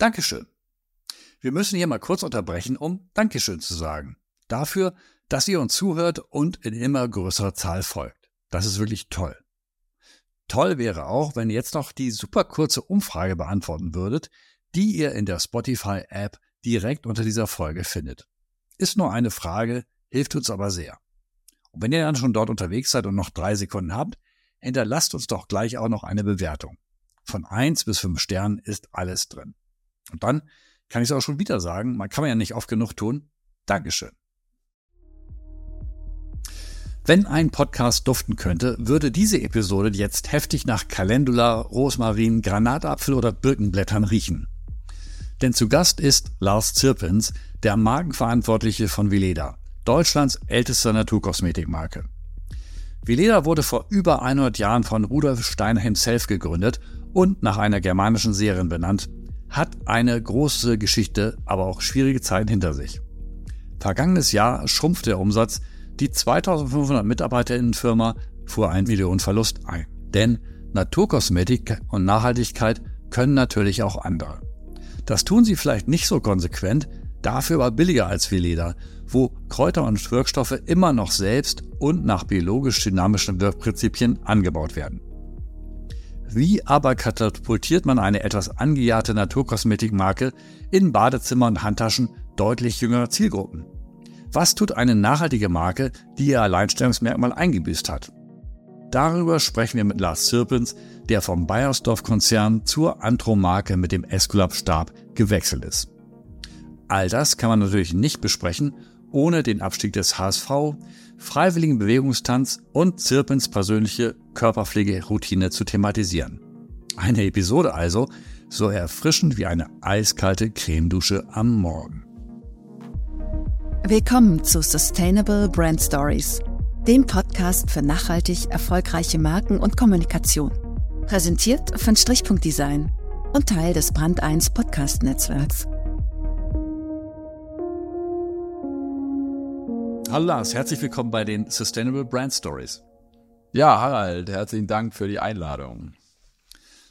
Dankeschön. Wir müssen hier mal kurz unterbrechen, um Dankeschön zu sagen. Dafür, dass ihr uns zuhört und in immer größerer Zahl folgt. Das ist wirklich toll. Toll wäre auch, wenn ihr jetzt noch die super kurze Umfrage beantworten würdet, die ihr in der Spotify-App direkt unter dieser Folge findet. Ist nur eine Frage, hilft uns aber sehr. Und wenn ihr dann schon dort unterwegs seid und noch drei Sekunden habt, hinterlasst uns doch gleich auch noch eine Bewertung. Von eins bis fünf Sternen ist alles drin. Und dann kann ich es auch schon wieder sagen, man kann ja nicht oft genug tun. Dankeschön. Wenn ein Podcast duften könnte, würde diese Episode jetzt heftig nach Calendula, Rosmarin, Granatapfel oder Birkenblättern riechen. Denn zu Gast ist Lars Zirpens, der Markenverantwortliche von Vileda, Deutschlands ältester Naturkosmetikmarke. Vileda wurde vor über 100 Jahren von Rudolf Steiner himself gegründet und nach einer germanischen Serien benannt, hat eine große Geschichte, aber auch schwierige Zeiten hinter sich. Vergangenes Jahr schrumpfte der Umsatz, die 2500 Mitarbeiterinnenfirma fuhr ein Millionenverlust ein. Denn Naturkosmetik und Nachhaltigkeit können natürlich auch andere. Das tun sie vielleicht nicht so konsequent, dafür aber billiger als wie Leder, wo Kräuter und Wirkstoffe immer noch selbst und nach biologisch dynamischen Wirkprinzipien angebaut werden. Wie aber katapultiert man eine etwas angejahrte Naturkosmetikmarke in Badezimmer und Handtaschen deutlich jüngerer Zielgruppen? Was tut eine nachhaltige Marke, die ihr Alleinstellungsmerkmal eingebüßt hat? Darüber sprechen wir mit Lars Zirpens, der vom Bayersdorf-Konzern zur Antro-Marke mit dem Esculap-Stab gewechselt ist. All das kann man natürlich nicht besprechen, ohne den Abstieg des HSV, freiwilligen Bewegungstanz und Zirpens persönliche Körperpflegeroutine zu thematisieren. Eine Episode also, so erfrischend wie eine eiskalte Cremedusche am Morgen. Willkommen zu Sustainable Brand Stories, dem Podcast für nachhaltig erfolgreiche Marken und Kommunikation. Präsentiert von Strichpunkt Design und Teil des Brand 1 Podcast Netzwerks. Hallo Lars, herzlich willkommen bei den Sustainable Brand Stories. Ja, Harald, herzlichen Dank für die Einladung.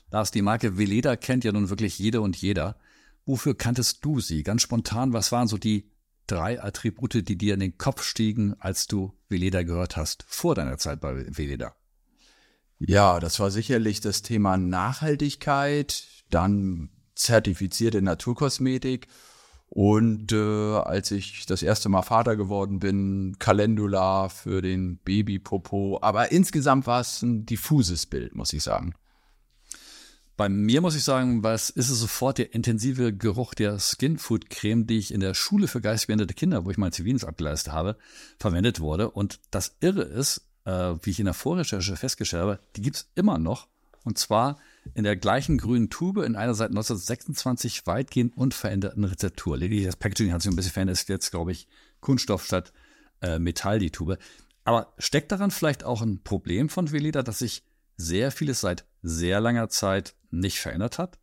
Lars, die Marke Veleda kennt ja nun wirklich jede und jeder. Wofür kanntest du sie? Ganz spontan, was waren so die drei Attribute, die dir in den Kopf stiegen, als du Veleda gehört hast, vor deiner Zeit bei Veleda? Ja, das war sicherlich das Thema Nachhaltigkeit, dann zertifizierte Naturkosmetik und äh, als ich das erste Mal Vater geworden bin, Calendula für den Babypopo. Aber insgesamt war es ein diffuses Bild, muss ich sagen. Bei mir muss ich sagen, was ist es sofort der intensive Geruch der Skinfood-Creme, die ich in der Schule für geistig behinderte Kinder, wo ich mein Zivildienst abgeleistet habe, verwendet wurde. Und das Irre ist, äh, wie ich in der Vorrecherche festgestellt habe, die gibt's immer noch. Und zwar in der gleichen grünen Tube, in einer seit 1926 weitgehend unveränderten Rezeptur. Lediglich das Packaging hat sich ein bisschen verändert, ist jetzt, glaube ich, Kunststoff statt äh, Metall, die Tube. Aber steckt daran vielleicht auch ein Problem von Veleda, dass sich sehr vieles seit sehr langer Zeit nicht verändert hat?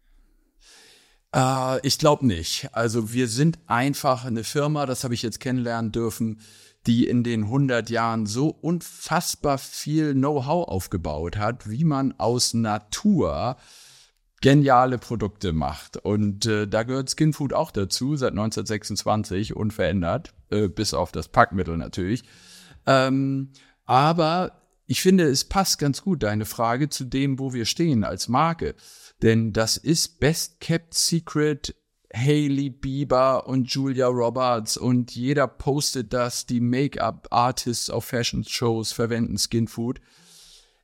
Äh, ich glaube nicht. Also wir sind einfach eine Firma, das habe ich jetzt kennenlernen dürfen, die in den 100 Jahren so unfassbar viel Know-how aufgebaut hat, wie man aus Natur geniale Produkte macht. Und äh, da gehört Skinfood auch dazu, seit 1926 unverändert, äh, bis auf das Packmittel natürlich. Ähm, aber ich finde, es passt ganz gut, deine Frage, zu dem, wo wir stehen als Marke. Denn das ist Best Kept Secret Hailey Bieber und Julia Roberts und jeder postet das. Die Make-up-Artists auf Fashion-Shows verwenden Skinfood.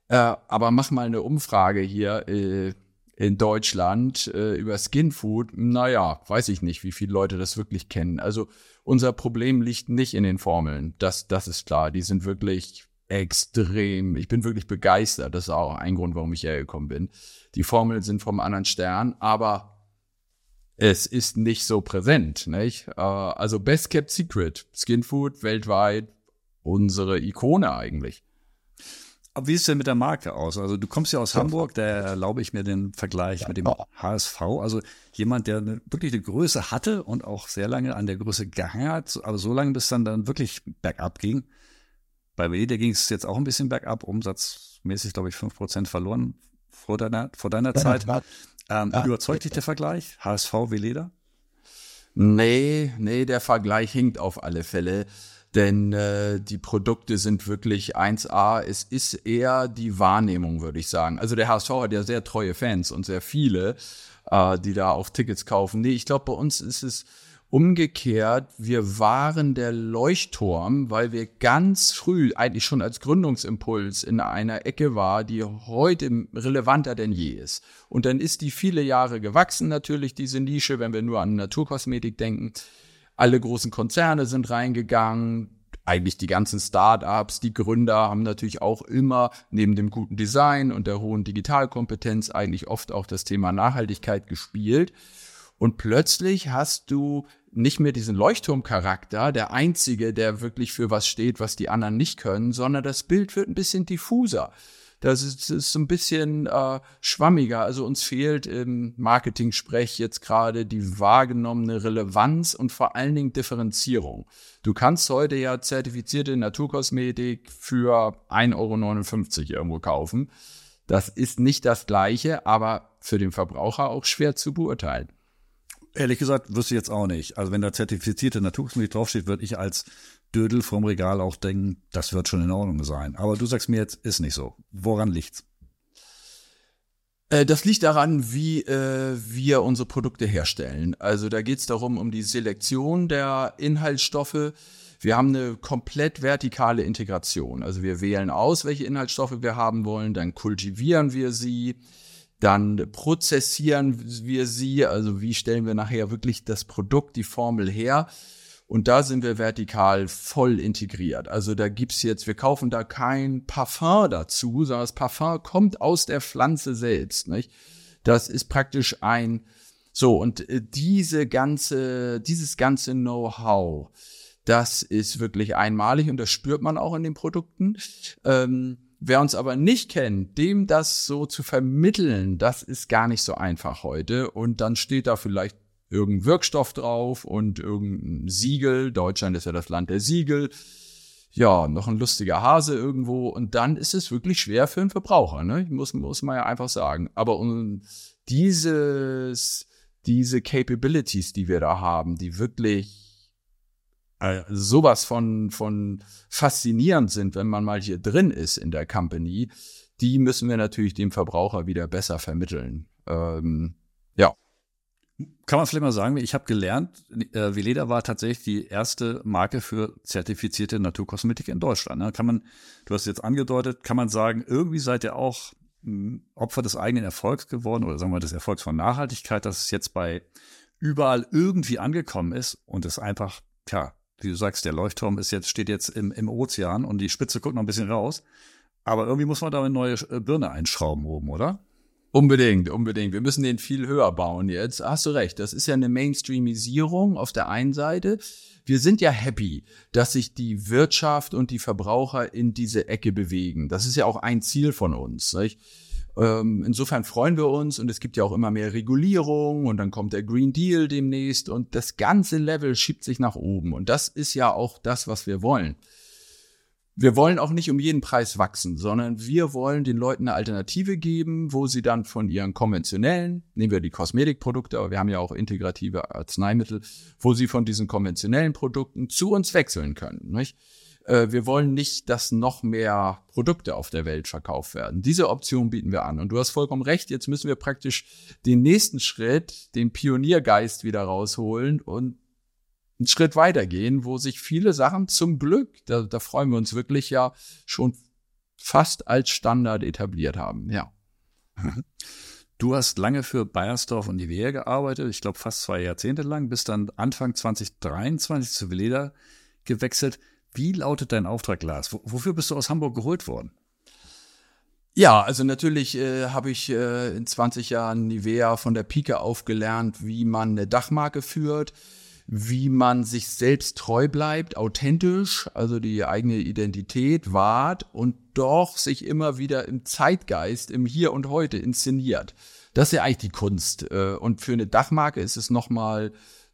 Äh, aber mach mal eine Umfrage hier äh, in Deutschland äh, über Skinfood. Naja, weiß ich nicht, wie viele Leute das wirklich kennen. Also unser Problem liegt nicht in den Formeln. Das, das ist klar. Die sind wirklich extrem. Ich bin wirklich begeistert. Das ist auch ein Grund, warum ich hergekommen bin. Die Formeln sind vom anderen Stern, aber es ist nicht so präsent, nicht? Äh, also Best Kept Secret, Skinfood weltweit unsere Ikone eigentlich. Aber wie ist es denn mit der Marke aus? Also du kommst ja aus Hamburg, da erlaube ich mir den Vergleich mit dem HSV. Also jemand, der eine, wirklich eine Größe hatte und auch sehr lange an der Größe gehangen hat, aber so lange, bis dann dann wirklich bergab ging. Bei WD ging es jetzt auch ein bisschen bergab, umsatzmäßig glaube ich 5% verloren vor deiner, vor deiner Zeit. Ähm, ah, überzeugt dich der Vergleich? HSV wie Leder? Nee, nee, der Vergleich hinkt auf alle Fälle. Denn äh, die Produkte sind wirklich 1A. Es ist eher die Wahrnehmung, würde ich sagen. Also der HSV hat ja sehr treue Fans und sehr viele, äh, die da auch Tickets kaufen. Nee, ich glaube, bei uns ist es Umgekehrt, wir waren der Leuchtturm, weil wir ganz früh, eigentlich schon als Gründungsimpuls in einer Ecke war, die heute relevanter denn je ist. Und dann ist die viele Jahre gewachsen natürlich, diese Nische, wenn wir nur an Naturkosmetik denken. Alle großen Konzerne sind reingegangen, eigentlich die ganzen Startups, die Gründer haben natürlich auch immer neben dem guten Design und der hohen Digitalkompetenz eigentlich oft auch das Thema Nachhaltigkeit gespielt. Und plötzlich hast du nicht mehr diesen Leuchtturmcharakter, der einzige, der wirklich für was steht, was die anderen nicht können, sondern das Bild wird ein bisschen diffuser. Das ist, ist so ein bisschen äh, schwammiger. Also uns fehlt im Marketing-Sprech jetzt gerade die wahrgenommene Relevanz und vor allen Dingen Differenzierung. Du kannst heute ja zertifizierte Naturkosmetik für 1,59 Euro irgendwo kaufen. Das ist nicht das Gleiche, aber für den Verbraucher auch schwer zu beurteilen. Ehrlich gesagt, wüsste ich jetzt auch nicht. Also wenn da zertifizierte Naturkosmetik draufsteht, würde ich als Dödel vom Regal auch denken, das wird schon in Ordnung sein. Aber du sagst mir jetzt, ist nicht so. Woran liegt's? Äh, das liegt daran, wie äh, wir unsere Produkte herstellen. Also da geht es darum, um die Selektion der Inhaltsstoffe. Wir haben eine komplett vertikale Integration. Also wir wählen aus, welche Inhaltsstoffe wir haben wollen, dann kultivieren wir sie, dann prozessieren wir sie, also wie stellen wir nachher wirklich das Produkt, die Formel her. Und da sind wir vertikal voll integriert. Also da gibt's jetzt, wir kaufen da kein Parfum dazu, sondern das Parfum kommt aus der Pflanze selbst. Nicht? Das ist praktisch ein, so, und äh, diese ganze, dieses ganze Know-how, das ist wirklich einmalig und das spürt man auch in den Produkten. Ähm, Wer uns aber nicht kennt, dem das so zu vermitteln, das ist gar nicht so einfach heute. Und dann steht da vielleicht irgendein Wirkstoff drauf und irgendein Siegel. Deutschland ist ja das Land der Siegel. Ja, noch ein lustiger Hase irgendwo. Und dann ist es wirklich schwer für einen Verbraucher, ne? Muss, muss man ja einfach sagen. Aber um dieses, diese Capabilities, die wir da haben, die wirklich äh, sowas von, von faszinierend sind, wenn man mal hier drin ist in der Company, die müssen wir natürlich dem Verbraucher wieder besser vermitteln. Ähm, ja. Kann man vielleicht mal sagen, ich habe gelernt, äh, Veleda war tatsächlich die erste Marke für zertifizierte Naturkosmetik in Deutschland. Ne? Kann man, du hast jetzt angedeutet, kann man sagen, irgendwie seid ihr auch hm, Opfer des eigenen Erfolgs geworden oder sagen wir des Erfolgs von Nachhaltigkeit, dass es jetzt bei überall irgendwie angekommen ist und es einfach, tja, wie du sagst, der Leuchtturm ist jetzt, steht jetzt im, im Ozean und die Spitze guckt noch ein bisschen raus. Aber irgendwie muss man da eine neue äh, Birne einschrauben oben, oder? Unbedingt, unbedingt. Wir müssen den viel höher bauen jetzt. Hast du recht. Das ist ja eine Mainstreamisierung auf der einen Seite. Wir sind ja happy, dass sich die Wirtschaft und die Verbraucher in diese Ecke bewegen. Das ist ja auch ein Ziel von uns. Nicht? Ähm, insofern freuen wir uns und es gibt ja auch immer mehr Regulierung und dann kommt der Green Deal demnächst und das ganze Level schiebt sich nach oben und das ist ja auch das, was wir wollen. Wir wollen auch nicht um jeden Preis wachsen, sondern wir wollen den Leuten eine Alternative geben, wo sie dann von ihren konventionellen, nehmen wir die Kosmetikprodukte, aber wir haben ja auch integrative Arzneimittel, wo sie von diesen konventionellen Produkten zu uns wechseln können. Nicht? Äh, wir wollen nicht, dass noch mehr Produkte auf der Welt verkauft werden. Diese Option bieten wir an. Und du hast vollkommen recht, jetzt müssen wir praktisch den nächsten Schritt, den Pioniergeist wieder rausholen und einen Schritt weitergehen, wo sich viele Sachen zum Glück, da, da freuen wir uns wirklich ja, schon fast als Standard etabliert haben. Ja. Du hast lange für Bayersdorf und Nivea gearbeitet, ich glaube fast zwei Jahrzehnte lang, bis dann Anfang 2023 zu Veleda gewechselt. Wie lautet dein Auftrag, Lars? wofür bist du aus Hamburg geholt worden? Ja, also natürlich äh, habe ich äh, in 20 Jahren Nivea von der Pike auf gelernt, wie man eine Dachmarke führt, wie man sich selbst treu bleibt, authentisch, also die eigene Identität wahrt und doch sich immer wieder im Zeitgeist, im Hier und Heute inszeniert. Das ist ja eigentlich die Kunst. Äh, und für eine Dachmarke ist es nochmal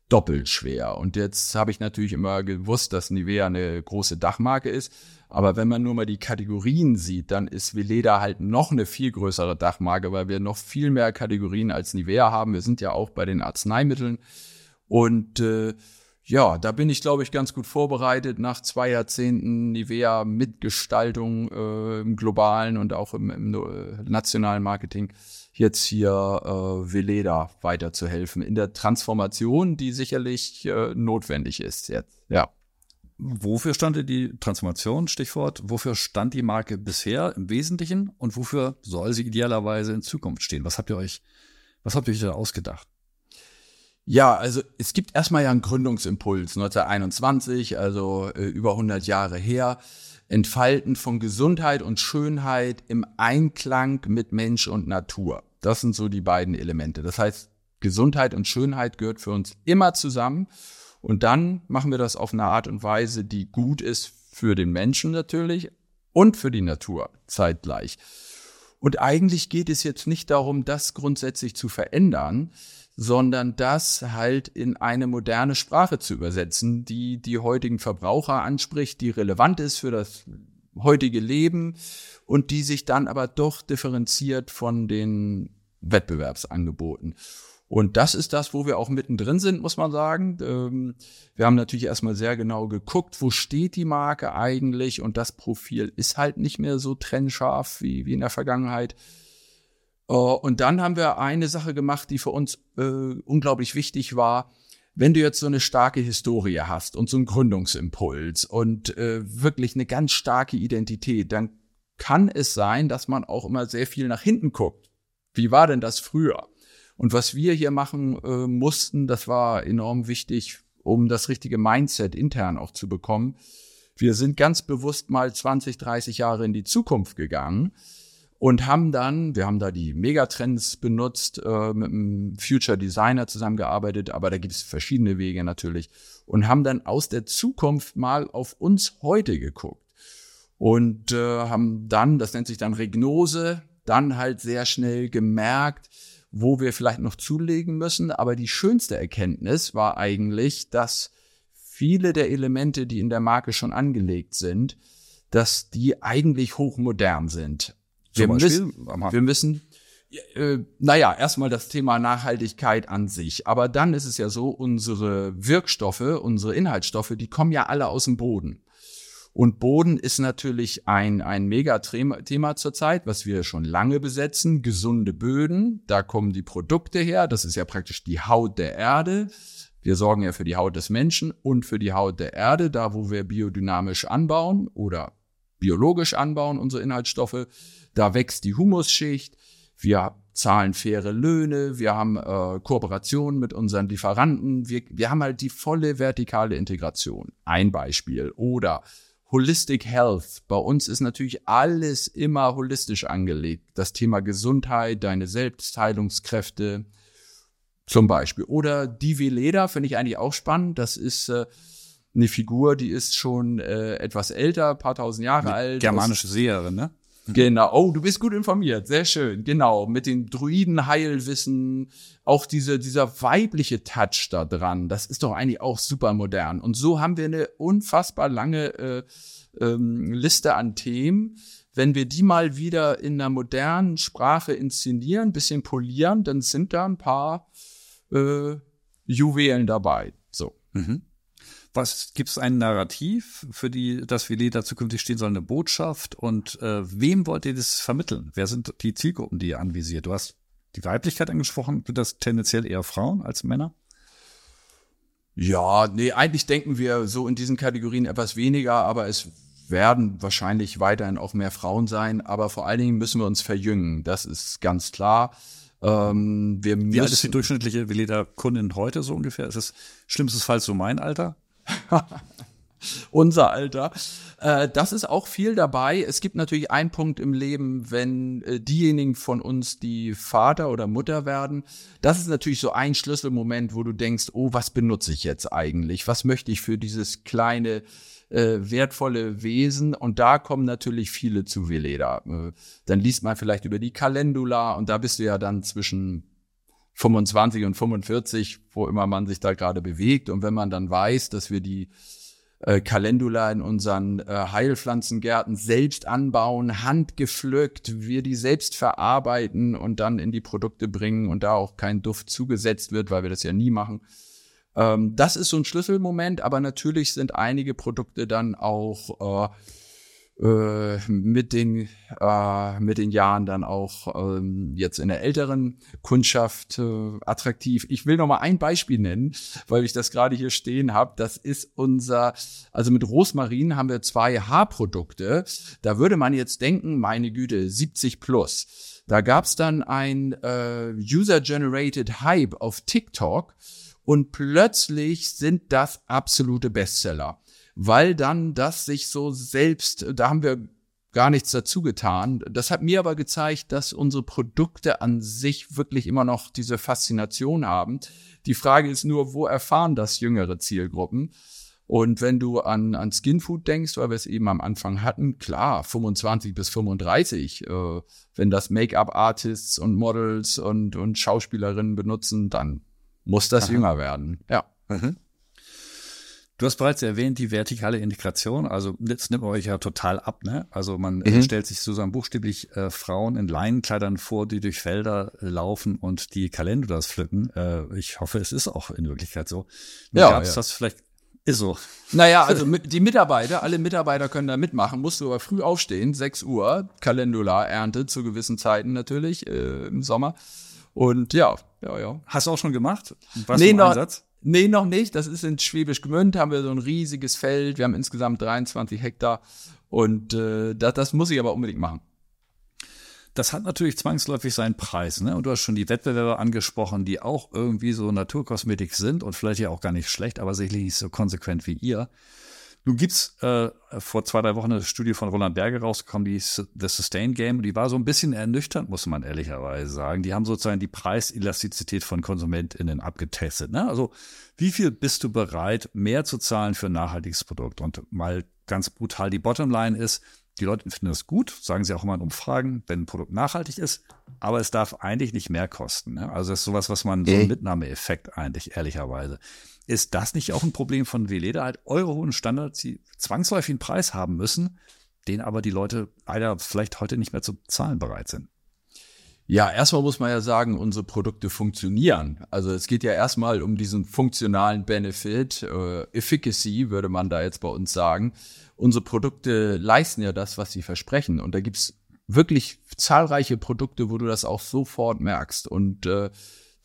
doppelt schwer. Und jetzt habe ich natürlich immer gewusst, dass Nivea eine große Dachmarke ist. Aber wenn man nur mal die Kategorien sieht, dann ist Veleda halt noch eine viel größere Dachmarke, weil wir noch viel mehr Kategorien als Nivea haben. Wir sind ja auch bei den Arzneimitteln. Und äh, ja, da bin ich, glaube ich, ganz gut vorbereitet nach zwei Jahrzehnten Nivea-Mitgestaltung äh, im globalen und auch im, im äh, nationalen Marketing, jetzt hier äh, Veleda weiterzuhelfen in der Transformation, die sicherlich äh, notwendig ist jetzt. Ja. Wofür stand die Transformation, Stichwort? Wofür stand die Marke bisher im Wesentlichen und wofür soll sie idealerweise in Zukunft stehen? Was habt ihr euch, was habt ihr euch da ausgedacht? Ja, also es gibt erstmal ja einen Gründungsimpuls 1921, also äh, über 100 Jahre her. Entfalten von Gesundheit und Schönheit im Einklang mit Mensch und Natur. Das sind so die beiden Elemente. Das heißt, Gesundheit und Schönheit gehört für uns immer zusammen. Und dann machen wir das auf eine Art und Weise, die gut ist für den Menschen natürlich und für die Natur zeitgleich. Und eigentlich geht es jetzt nicht darum, das grundsätzlich zu verändern, sondern das halt in eine moderne Sprache zu übersetzen, die die heutigen Verbraucher anspricht, die relevant ist für das heutige Leben und die sich dann aber doch differenziert von den Wettbewerbsangeboten. Und das ist das, wo wir auch mittendrin sind, muss man sagen. Ähm, wir haben natürlich erstmal sehr genau geguckt, wo steht die Marke eigentlich und das Profil ist halt nicht mehr so trennscharf wie, wie in der Vergangenheit. Äh, und dann haben wir eine Sache gemacht, die für uns äh, unglaublich wichtig war. Wenn du jetzt so eine starke Historie hast und so einen Gründungsimpuls und äh, wirklich eine ganz starke Identität, dann kann es sein, dass man auch immer sehr viel nach hinten guckt. Wie war denn das früher? Und was wir hier machen äh, mussten, das war enorm wichtig, um das richtige Mindset intern auch zu bekommen. Wir sind ganz bewusst mal 20, 30 Jahre in die Zukunft gegangen und haben dann, wir haben da die Megatrends benutzt, äh, mit einem Future Designer zusammengearbeitet, aber da gibt es verschiedene Wege natürlich und haben dann aus der Zukunft mal auf uns heute geguckt und äh, haben dann, das nennt sich dann Regnose, dann halt sehr schnell gemerkt, wo wir vielleicht noch zulegen müssen. Aber die schönste Erkenntnis war eigentlich, dass viele der Elemente, die in der Marke schon angelegt sind, dass die eigentlich hochmodern sind. Wir müssen, wir müssen, äh, naja, erstmal das Thema Nachhaltigkeit an sich. Aber dann ist es ja so, unsere Wirkstoffe, unsere Inhaltsstoffe, die kommen ja alle aus dem Boden. Und Boden ist natürlich ein, ein Megathema zurzeit, was wir schon lange besetzen. Gesunde Böden, da kommen die Produkte her. Das ist ja praktisch die Haut der Erde. Wir sorgen ja für die Haut des Menschen und für die Haut der Erde, da wo wir biodynamisch anbauen oder biologisch anbauen, unsere Inhaltsstoffe. Da wächst die Humusschicht. Wir zahlen faire Löhne. Wir haben äh, Kooperationen mit unseren Lieferanten. Wir, wir haben halt die volle vertikale Integration. Ein Beispiel. Oder Holistic Health. Bei uns ist natürlich alles immer holistisch angelegt. Das Thema Gesundheit, deine Selbstheilungskräfte zum Beispiel. Oder Divi Leder finde ich eigentlich auch spannend. Das ist äh, eine Figur, die ist schon äh, etwas älter, paar tausend Jahre alt. Germanische Seherin, ne? Genau. Oh, du bist gut informiert. Sehr schön. Genau. Mit dem Druiden-Heilwissen. Auch diese, dieser weibliche Touch da dran. Das ist doch eigentlich auch super modern. Und so haben wir eine unfassbar lange äh, ähm, Liste an Themen. Wenn wir die mal wieder in einer modernen Sprache inszenieren, bisschen polieren, dann sind da ein paar äh, Juwelen dabei. So. Mhm. Was gibt es ein Narrativ, für die das Veleda zukünftig stehen soll, eine Botschaft? Und äh, wem wollt ihr das vermitteln? Wer sind die Zielgruppen, die ihr anvisiert? Du hast die Weiblichkeit angesprochen. Sind das tendenziell eher Frauen als Männer? Ja, nee, eigentlich denken wir so in diesen Kategorien etwas weniger, aber es werden wahrscheinlich weiterhin auch mehr Frauen sein, aber vor allen Dingen müssen wir uns verjüngen. Das ist ganz klar. Ähm, wir Wie alt ist die durchschnittliche Veleda-Kundin heute so ungefähr? Ist es schlimmstenfalls so mein Alter? Unser Alter. Äh, das ist auch viel dabei. Es gibt natürlich einen Punkt im Leben, wenn äh, diejenigen von uns, die Vater oder Mutter werden, das ist natürlich so ein Schlüsselmoment, wo du denkst, oh, was benutze ich jetzt eigentlich? Was möchte ich für dieses kleine, äh, wertvolle Wesen? Und da kommen natürlich viele zu Veleda. Dann liest man vielleicht über die Calendula und da bist du ja dann zwischen 25 und 45, wo immer man sich da gerade bewegt. Und wenn man dann weiß, dass wir die äh, Calendula in unseren äh, Heilpflanzengärten selbst anbauen, handgepflückt, wir die selbst verarbeiten und dann in die Produkte bringen und da auch kein Duft zugesetzt wird, weil wir das ja nie machen. Ähm, das ist so ein Schlüsselmoment, aber natürlich sind einige Produkte dann auch äh, äh, mit den äh, mit den Jahren dann auch ähm, jetzt in der älteren Kundschaft äh, attraktiv. Ich will noch mal ein Beispiel nennen, weil ich das gerade hier stehen habe. Das ist unser, also mit Rosmarin haben wir zwei Haarprodukte. Da würde man jetzt denken, meine Güte, 70 plus. Da gab's dann ein äh, User-generated Hype auf TikTok und plötzlich sind das absolute Bestseller weil dann das sich so selbst, da haben wir gar nichts dazu getan. Das hat mir aber gezeigt, dass unsere Produkte an sich wirklich immer noch diese Faszination haben. Die Frage ist nur, wo erfahren das jüngere Zielgruppen? Und wenn du an, an Skinfood denkst, weil wir es eben am Anfang hatten, klar, 25 bis 35, äh, wenn das Make-up-Artists und Models und, und Schauspielerinnen benutzen, dann muss das Aha. jünger werden. Ja. Mhm. Du hast bereits erwähnt, die vertikale Integration. Also das nimmt euch ja total ab. Ne? Also man mhm. stellt sich sozusagen buchstäblich äh, Frauen in Leinenkleidern vor, die durch Felder äh, laufen und die Kalendulas pflücken. Äh, ich hoffe, es ist auch in Wirklichkeit so. Wie ja, gab's ja. das vielleicht ist so. Naja, also die Mitarbeiter, alle Mitarbeiter können da mitmachen, musst du aber früh aufstehen, 6 Uhr, Calendula-Ernte zu gewissen Zeiten natürlich äh, im Sommer. Und ja, ja, ja. Hast du auch schon gemacht? Was nee, noch, Einsatz? Nee, noch nicht. Das ist in Schwäbisch Gmünd, haben wir so ein riesiges Feld. Wir haben insgesamt 23 Hektar. Und äh, das, das muss ich aber unbedingt machen. Das hat natürlich zwangsläufig seinen Preis. Ne? Und du hast schon die Wettbewerber angesprochen, die auch irgendwie so Naturkosmetik sind und vielleicht ja auch gar nicht schlecht, aber sicherlich nicht so konsequent wie ihr. Nun gibt's äh, vor zwei, drei Wochen eine Studie von Roland Berge rausgekommen, die The Sustain Game, die war so ein bisschen ernüchternd, muss man ehrlicherweise sagen. Die haben sozusagen die Preiselastizität von KonsumentInnen abgetestet. Ne? Also wie viel bist du bereit, mehr zu zahlen für ein nachhaltiges Produkt? Und mal ganz brutal, die Bottomline ist, die Leute finden das gut, sagen sie auch immer in Umfragen, wenn ein Produkt nachhaltig ist, aber es darf eigentlich nicht mehr kosten. Ne? Also das ist sowas, was man, so ein Mitnahmeeffekt eigentlich, ehrlicherweise. Ist das nicht auch ein Problem von Veleda, halt eure hohen Standards, die zwangsläufig einen Preis haben müssen, den aber die Leute leider vielleicht heute nicht mehr zu zahlen bereit sind? Ja, erstmal muss man ja sagen, unsere Produkte funktionieren. Also es geht ja erstmal um diesen funktionalen Benefit, äh, Efficacy würde man da jetzt bei uns sagen. Unsere Produkte leisten ja das, was sie versprechen. Und da gibt's wirklich zahlreiche Produkte, wo du das auch sofort merkst. Und äh,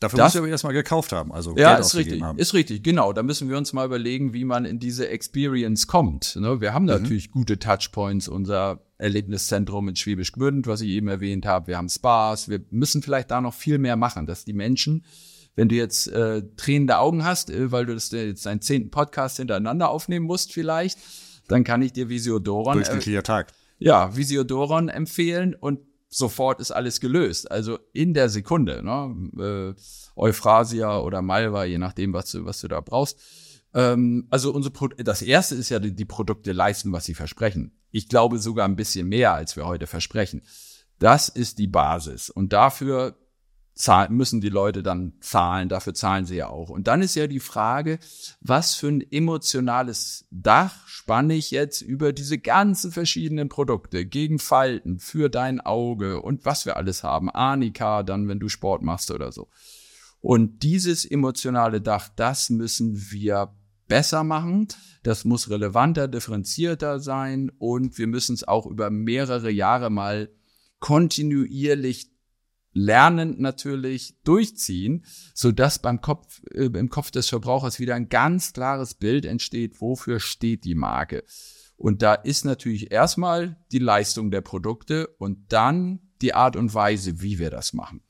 Dafür das, musst du aber erstmal gekauft haben. Also ja, Geld ist richtig, haben. ist richtig, genau. Da müssen wir uns mal überlegen, wie man in diese Experience kommt. Ne? Wir haben mhm. natürlich gute Touchpoints, unser Erlebniszentrum in Schwäbisch Gmünd, was ich eben erwähnt habe. Wir haben Spas. Wir müssen vielleicht da noch viel mehr machen, dass die Menschen, wenn du jetzt äh, tränende Augen hast, äh, weil du das jetzt deinen zehnten Podcast hintereinander aufnehmen musst vielleicht, dann kann ich dir Visiodoron. Durchschnittlicher äh, Tag. Ja, Visiodoron empfehlen und sofort ist alles gelöst. Also in der Sekunde, ne? Äh, Euphrasia oder Malva, je nachdem, was du, was du da brauchst. Ähm, also unsere Pro das erste ist ja, die, die Produkte leisten, was sie versprechen. Ich glaube sogar ein bisschen mehr, als wir heute versprechen. Das ist die Basis. Und dafür müssen die Leute dann zahlen, dafür zahlen sie ja auch. Und dann ist ja die Frage, was für ein emotionales Dach spanne ich jetzt über diese ganzen verschiedenen Produkte gegen Falten, für dein Auge und was wir alles haben. Arnika, dann wenn du Sport machst oder so. Und dieses emotionale Dach, das müssen wir besser machen. Das muss relevanter, differenzierter sein und wir müssen es auch über mehrere Jahre mal kontinuierlich lernend natürlich durchziehen, so dass beim Kopf, äh, im Kopf des Verbrauchers wieder ein ganz klares Bild entsteht, wofür steht die Marke. Und da ist natürlich erstmal die Leistung der Produkte und dann die Art und Weise, wie wir das machen.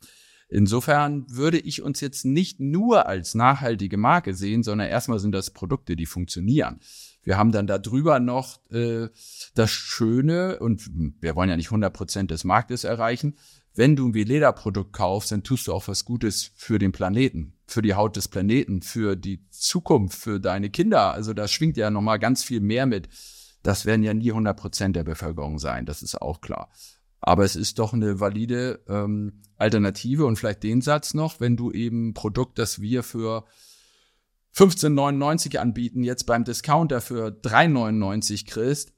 Insofern würde ich uns jetzt nicht nur als nachhaltige Marke sehen, sondern erstmal sind das Produkte, die funktionieren. Wir haben dann darüber noch äh, das Schöne, und wir wollen ja nicht 100 Prozent des Marktes erreichen, wenn du ein Veleda-Produkt kaufst, dann tust du auch was Gutes für den Planeten, für die Haut des Planeten, für die Zukunft, für deine Kinder. Also da schwingt ja nochmal ganz viel mehr mit. Das werden ja nie 100 Prozent der Bevölkerung sein, das ist auch klar. Aber es ist doch eine valide ähm, Alternative und vielleicht den Satz noch, wenn du eben ein Produkt, das wir für 15,99 anbieten, jetzt beim Discounter für 3,99 kriegst,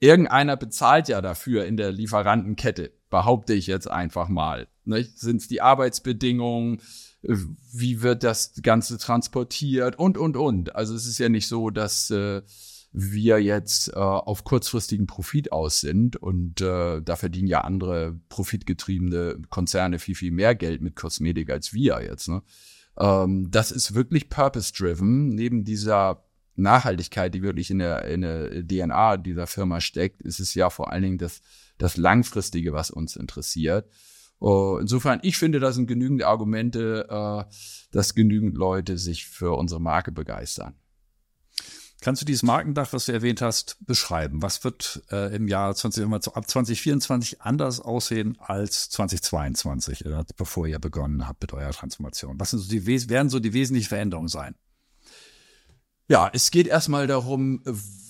irgendeiner bezahlt ja dafür in der Lieferantenkette, behaupte ich jetzt einfach mal. Sind es die Arbeitsbedingungen? Wie wird das Ganze transportiert? Und, und, und. Also es ist ja nicht so, dass äh, wir jetzt äh, auf kurzfristigen Profit aus sind und äh, da verdienen ja andere profitgetriebene Konzerne viel, viel mehr Geld mit Kosmetik als wir jetzt. Ne? Ähm, das ist wirklich purpose-driven. Neben dieser Nachhaltigkeit, die wirklich in der, in der DNA dieser Firma steckt, ist es ja vor allen Dingen das, das Langfristige, was uns interessiert. Uh, insofern, ich finde, das sind genügend Argumente, uh, dass genügend Leute sich für unsere Marke begeistern. Kannst du dieses Markendach, was du erwähnt hast, beschreiben? Was wird äh, im Jahr 20, ab 2024 anders aussehen als 2022, äh, bevor ihr begonnen habt mit eurer Transformation? Was sind so die, werden so die wesentlichen Veränderungen sein? Ja, es geht erstmal darum,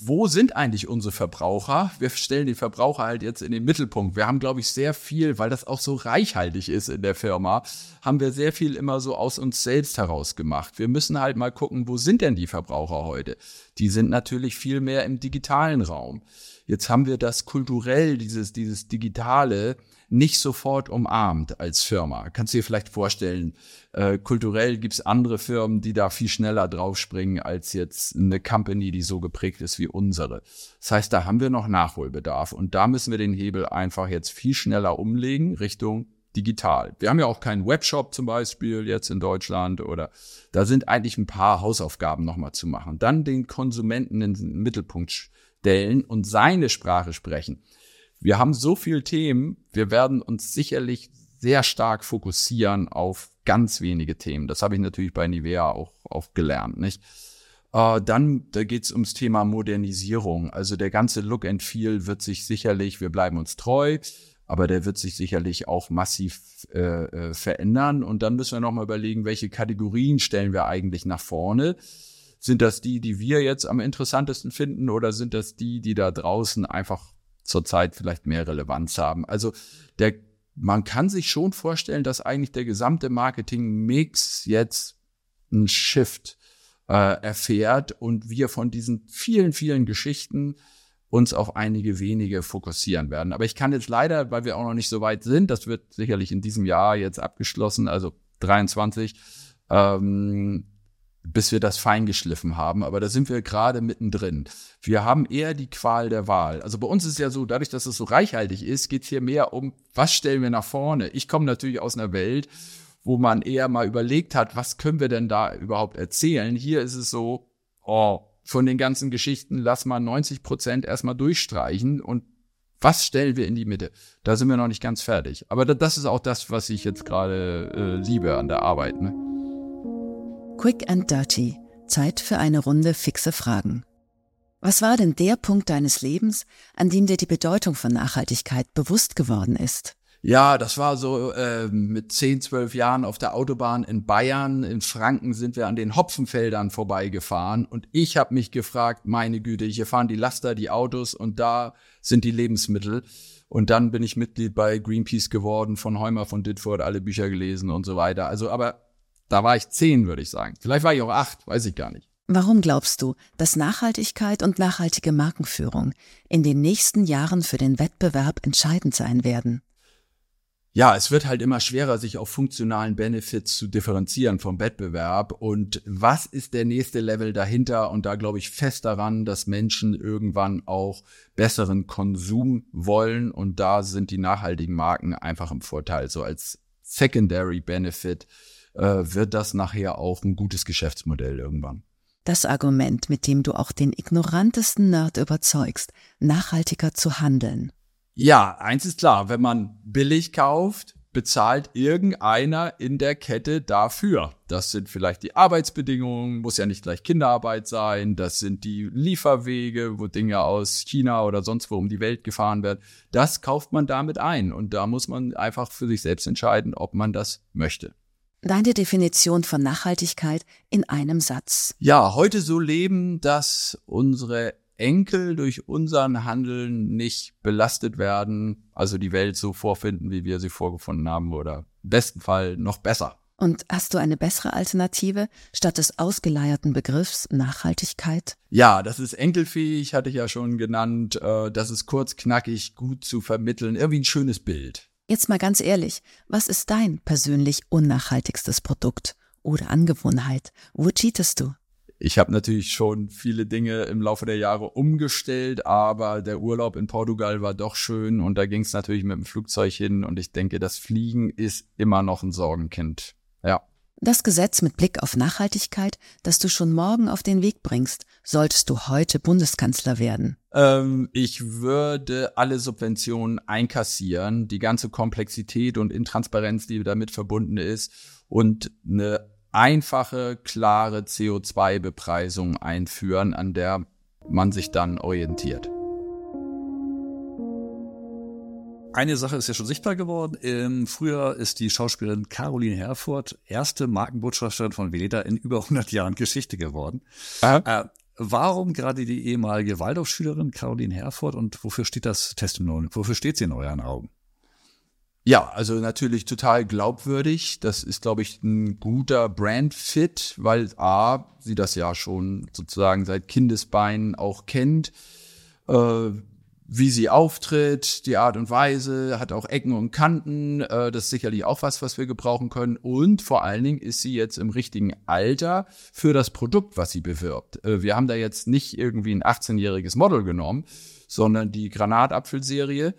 wo sind eigentlich unsere Verbraucher? Wir stellen die Verbraucher halt jetzt in den Mittelpunkt. Wir haben, glaube ich, sehr viel, weil das auch so reichhaltig ist in der Firma, haben wir sehr viel immer so aus uns selbst heraus gemacht. Wir müssen halt mal gucken, wo sind denn die Verbraucher heute? Die sind natürlich viel mehr im digitalen Raum. Jetzt haben wir das kulturell, dieses, dieses Digitale, nicht sofort umarmt als Firma. Kannst du dir vielleicht vorstellen, äh, kulturell gibt's andere Firmen, die da viel schneller draufspringen als jetzt eine Company, die so geprägt ist wie unsere. Das heißt, da haben wir noch Nachholbedarf und da müssen wir den Hebel einfach jetzt viel schneller umlegen Richtung digital. Wir haben ja auch keinen Webshop zum Beispiel jetzt in Deutschland oder da sind eigentlich ein paar Hausaufgaben nochmal zu machen. Dann den Konsumenten in den Mittelpunkt stellen und seine Sprache sprechen. Wir haben so viele Themen, wir werden uns sicherlich sehr stark fokussieren auf ganz wenige Themen. Das habe ich natürlich bei Nivea auch, auch gelernt, nicht? Äh, dann, da geht es ums Thema Modernisierung. Also der ganze Look and Feel wird sich sicherlich, wir bleiben uns treu, aber der wird sich sicherlich auch massiv äh, äh, verändern. Und dann müssen wir nochmal überlegen, welche Kategorien stellen wir eigentlich nach vorne. Sind das die, die wir jetzt am interessantesten finden, oder sind das die, die da draußen einfach zurzeit vielleicht mehr Relevanz haben. Also der, man kann sich schon vorstellen, dass eigentlich der gesamte Marketing-Mix jetzt einen Shift äh, erfährt und wir von diesen vielen, vielen Geschichten uns auf einige wenige fokussieren werden. Aber ich kann jetzt leider, weil wir auch noch nicht so weit sind, das wird sicherlich in diesem Jahr jetzt abgeschlossen, also 23, ähm, bis wir das feingeschliffen haben. Aber da sind wir gerade mittendrin. Wir haben eher die Qual der Wahl. Also bei uns ist es ja so, dadurch, dass es so reichhaltig ist, geht es hier mehr um, was stellen wir nach vorne. Ich komme natürlich aus einer Welt, wo man eher mal überlegt hat, was können wir denn da überhaupt erzählen. Hier ist es so, oh, von den ganzen Geschichten lass mal 90 Prozent erstmal durchstreichen und was stellen wir in die Mitte? Da sind wir noch nicht ganz fertig. Aber das ist auch das, was ich jetzt gerade äh, liebe an der Arbeit. Ne? Quick and Dirty. Zeit für eine Runde fixe Fragen. Was war denn der Punkt deines Lebens, an dem dir die Bedeutung von Nachhaltigkeit bewusst geworden ist? Ja, das war so äh, mit 10, 12 Jahren auf der Autobahn in Bayern. In Franken sind wir an den Hopfenfeldern vorbeigefahren und ich habe mich gefragt, meine Güte, hier fahren die Laster, die Autos und da sind die Lebensmittel. Und dann bin ich Mitglied bei Greenpeace geworden, von Heumer von Ditford, alle Bücher gelesen und so weiter. Also, aber da war ich zehn, würde ich sagen. Vielleicht war ich auch acht, weiß ich gar nicht. Warum glaubst du, dass Nachhaltigkeit und nachhaltige Markenführung in den nächsten Jahren für den Wettbewerb entscheidend sein werden? Ja, es wird halt immer schwerer, sich auf funktionalen Benefits zu differenzieren vom Wettbewerb. Und was ist der nächste Level dahinter? Und da glaube ich fest daran, dass Menschen irgendwann auch besseren Konsum wollen. Und da sind die nachhaltigen Marken einfach im Vorteil, so als Secondary Benefit wird das nachher auch ein gutes Geschäftsmodell irgendwann. Das Argument, mit dem du auch den ignorantesten Nerd überzeugst, nachhaltiger zu handeln. Ja, eins ist klar, wenn man billig kauft, bezahlt irgendeiner in der Kette dafür. Das sind vielleicht die Arbeitsbedingungen, muss ja nicht gleich Kinderarbeit sein, das sind die Lieferwege, wo Dinge aus China oder sonst wo um die Welt gefahren werden. Das kauft man damit ein und da muss man einfach für sich selbst entscheiden, ob man das möchte. Deine Definition von Nachhaltigkeit in einem Satz. Ja, heute so leben, dass unsere Enkel durch unseren Handeln nicht belastet werden, also die Welt so vorfinden, wie wir sie vorgefunden haben oder im besten Fall noch besser. Und hast du eine bessere Alternative statt des ausgeleierten Begriffs Nachhaltigkeit? Ja, das ist enkelfähig, hatte ich ja schon genannt. Äh, das ist kurz, knackig, gut zu vermitteln. Irgendwie ein schönes Bild. Jetzt mal ganz ehrlich, was ist dein persönlich unnachhaltigstes Produkt oder Angewohnheit? Wo cheatest du? Ich habe natürlich schon viele Dinge im Laufe der Jahre umgestellt, aber der Urlaub in Portugal war doch schön und da ging es natürlich mit dem Flugzeug hin und ich denke, das Fliegen ist immer noch ein Sorgenkind. Ja. Das Gesetz mit Blick auf Nachhaltigkeit, das du schon morgen auf den Weg bringst, solltest du heute Bundeskanzler werden. Ähm, ich würde alle Subventionen einkassieren, die ganze Komplexität und Intransparenz, die damit verbunden ist, und eine einfache, klare CO2-Bepreisung einführen, an der man sich dann orientiert. Eine Sache ist ja schon sichtbar geworden. Im Frühjahr ist die Schauspielerin Caroline Herford erste Markenbotschafterin von Veleda in über 100 Jahren Geschichte geworden. Äh, warum gerade die ehemalige Waldorfschülerin Caroline Herford und wofür steht das Testimonial? Wofür steht sie in euren Augen? Ja, also natürlich total glaubwürdig. Das ist, glaube ich, ein guter Brand-Fit, weil A, sie das ja schon sozusagen seit Kindesbeinen auch kennt. Äh, wie sie auftritt, die Art und Weise, hat auch Ecken und Kanten. Äh, das ist sicherlich auch was, was wir gebrauchen können. Und vor allen Dingen ist sie jetzt im richtigen Alter für das Produkt, was sie bewirbt. Äh, wir haben da jetzt nicht irgendwie ein 18-jähriges Model genommen, sondern die Granatapfelserie,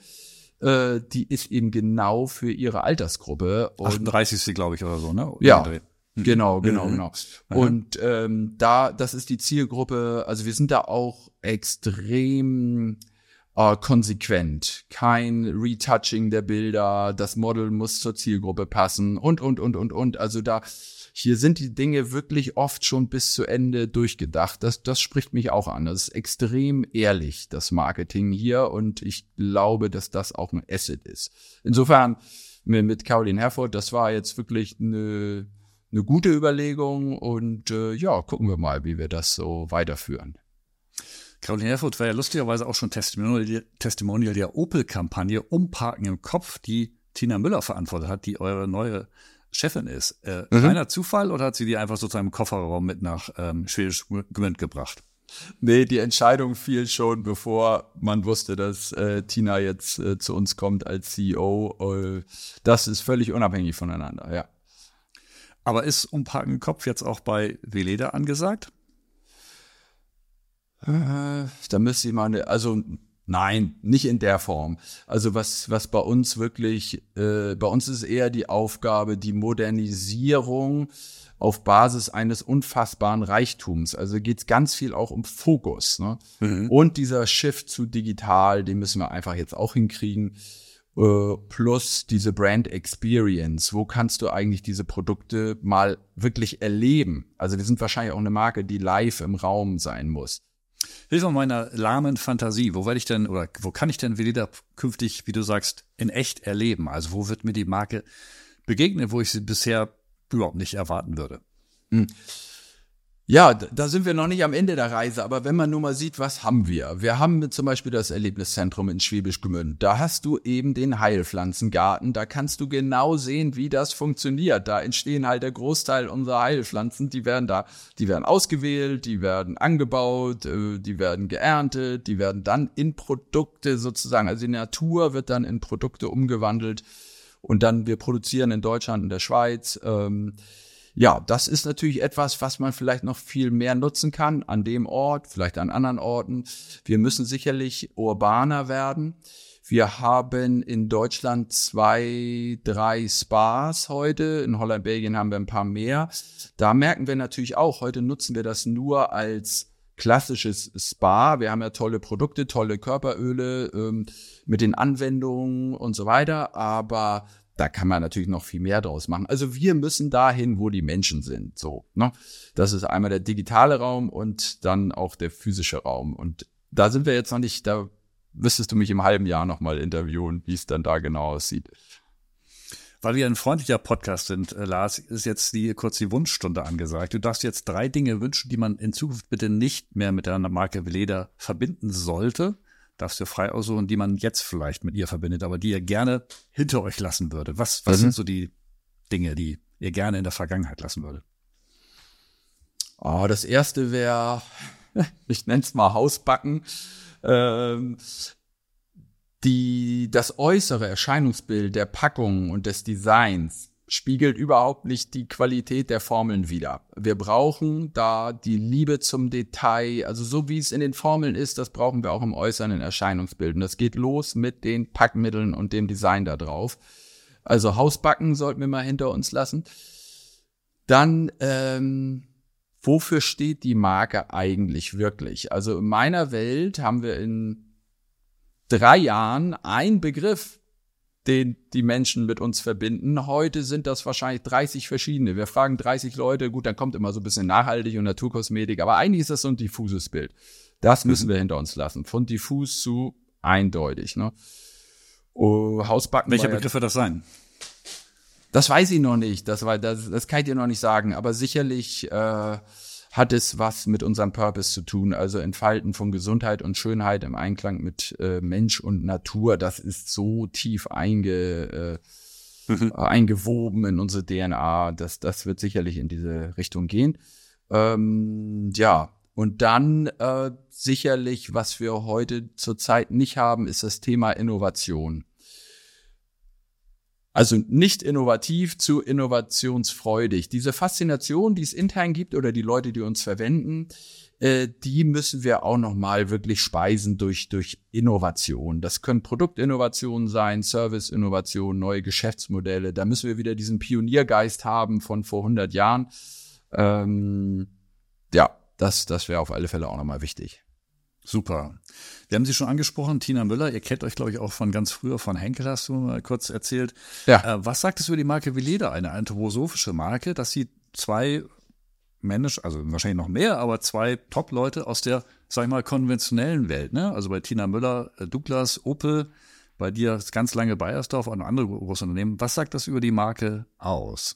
äh, die ist eben genau für ihre Altersgruppe. Und 38. glaube ich oder so, ne? Ja. Genau, genau, mhm. genau. Und ähm, da, das ist die Zielgruppe, also wir sind da auch extrem äh, konsequent. Kein Retouching der Bilder, das Model muss zur Zielgruppe passen und, und, und, und, und. Also da, hier sind die Dinge wirklich oft schon bis zu Ende durchgedacht. Das, das spricht mich auch an. Das ist extrem ehrlich, das Marketing hier. Und ich glaube, dass das auch ein Asset ist. Insofern mit Caroline Herford, das war jetzt wirklich eine, eine gute Überlegung. Und äh, ja, gucken wir mal, wie wir das so weiterführen. Caroline Herford war ja lustigerweise auch schon Testimonial, Testimonial der Opel-Kampagne Umparken im Kopf, die Tina Müller verantwortet hat, die eure neue Chefin ist. Äh, mhm. Reiner Zufall oder hat sie die einfach sozusagen im Kofferraum mit nach ähm, Schwedisch Gmünd gebracht? Nee, die Entscheidung fiel schon, bevor man wusste, dass äh, Tina jetzt äh, zu uns kommt als CEO. Äh, das ist völlig unabhängig voneinander, ja. Aber ist Umparken im Kopf jetzt auch bei Veleda angesagt? Äh, da müsste ich mal, also nein, nicht in der Form. Also was, was bei uns wirklich, äh, bei uns ist eher die Aufgabe, die Modernisierung auf Basis eines unfassbaren Reichtums. Also geht es ganz viel auch um Fokus. Ne? Mhm. Und dieser Shift zu digital, den müssen wir einfach jetzt auch hinkriegen. Äh, plus diese Brand Experience. Wo kannst du eigentlich diese Produkte mal wirklich erleben? Also wir sind wahrscheinlich auch eine Marke, die live im Raum sein muss. Hilf mal meiner lahmen Fantasie. Wo werde ich denn oder wo kann ich denn Veleda künftig, wie du sagst, in echt erleben? Also wo wird mir die Marke begegnen, wo ich sie bisher überhaupt nicht erwarten würde? Hm. Ja, da sind wir noch nicht am Ende der Reise, aber wenn man nur mal sieht, was haben wir? Wir haben zum Beispiel das Erlebniszentrum in Schwäbisch Gmünd. Da hast du eben den Heilpflanzengarten. Da kannst du genau sehen, wie das funktioniert. Da entstehen halt der Großteil unserer Heilpflanzen. Die werden da, die werden ausgewählt, die werden angebaut, äh, die werden geerntet, die werden dann in Produkte sozusagen, also die Natur wird dann in Produkte umgewandelt und dann wir produzieren in Deutschland, in der Schweiz. Ähm, ja, das ist natürlich etwas, was man vielleicht noch viel mehr nutzen kann an dem Ort, vielleicht an anderen Orten. Wir müssen sicherlich urbaner werden. Wir haben in Deutschland zwei, drei Spas heute. In Holland, Belgien haben wir ein paar mehr. Da merken wir natürlich auch, heute nutzen wir das nur als klassisches Spa. Wir haben ja tolle Produkte, tolle Körperöle ähm, mit den Anwendungen und so weiter. Aber da kann man natürlich noch viel mehr draus machen. Also wir müssen dahin, wo die Menschen sind. So, ne? Das ist einmal der digitale Raum und dann auch der physische Raum. Und da sind wir jetzt noch nicht, da müsstest du mich im halben Jahr nochmal interviewen, wie es dann da genau aussieht. Weil wir ein freundlicher Podcast sind, äh, Lars, ist jetzt die, kurz die Wunschstunde angesagt. Du darfst jetzt drei Dinge wünschen, die man in Zukunft bitte nicht mehr mit der Marke Veleda verbinden sollte. Darfst du frei aussuchen, die man jetzt vielleicht mit ihr verbindet, aber die ihr gerne hinter euch lassen würde. Was, was mhm. sind so die Dinge, die ihr gerne in der Vergangenheit lassen würdet? Oh, das erste wäre, ich nenne es mal Hausbacken. Ähm, die, das äußere Erscheinungsbild der Packung und des Designs spiegelt überhaupt nicht die Qualität der Formeln wider. Wir brauchen da die Liebe zum Detail, also so wie es in den Formeln ist, das brauchen wir auch im äußeren Erscheinungsbild. Und das geht los mit den Packmitteln und dem Design da drauf. Also Hausbacken sollten wir mal hinter uns lassen. Dann, ähm, wofür steht die Marke eigentlich wirklich? Also in meiner Welt haben wir in drei Jahren ein Begriff, den die Menschen mit uns verbinden. Heute sind das wahrscheinlich 30 verschiedene. Wir fragen 30 Leute, gut, dann kommt immer so ein bisschen nachhaltig und Naturkosmetik, aber eigentlich ist das so ein diffuses Bild. Das müssen mhm. wir hinter uns lassen. Von diffus zu eindeutig. Ne? Oh, Hausbacken. Welcher Begriff wird das sein? Das weiß ich noch nicht. Das, war, das, das kann ich dir noch nicht sagen. Aber sicherlich äh, hat es was mit unserem Purpose zu tun. Also Entfalten von Gesundheit und Schönheit im Einklang mit äh, Mensch und Natur. Das ist so tief einge, äh, mhm. eingewoben in unsere DNA. Das, das wird sicherlich in diese Richtung gehen. Ähm, ja, und dann äh, sicherlich, was wir heute zurzeit nicht haben, ist das Thema Innovation. Also nicht innovativ zu innovationsfreudig. Diese Faszination, die es intern gibt oder die Leute, die uns verwenden, äh, die müssen wir auch nochmal wirklich speisen durch, durch Innovation. Das können Produktinnovationen sein, Serviceinnovationen, neue Geschäftsmodelle. Da müssen wir wieder diesen Pioniergeist haben von vor 100 Jahren. Ähm, ja, das, das wäre auf alle Fälle auch nochmal wichtig. Super. Wir haben sie schon angesprochen, Tina Müller. Ihr kennt euch, glaube ich, auch von ganz früher von Henkel, hast du mal kurz erzählt. Ja. Äh, was sagt es über die Marke Veleda, eine anthroposophische Marke, dass sie zwei Menschen, also wahrscheinlich noch mehr, aber zwei Top-Leute aus der, sag ich mal, konventionellen Welt, ne? Also bei Tina Müller, äh, Douglas, Opel, bei dir ganz lange Bayersdorf und andere große Unternehmen. Was sagt das über die Marke aus?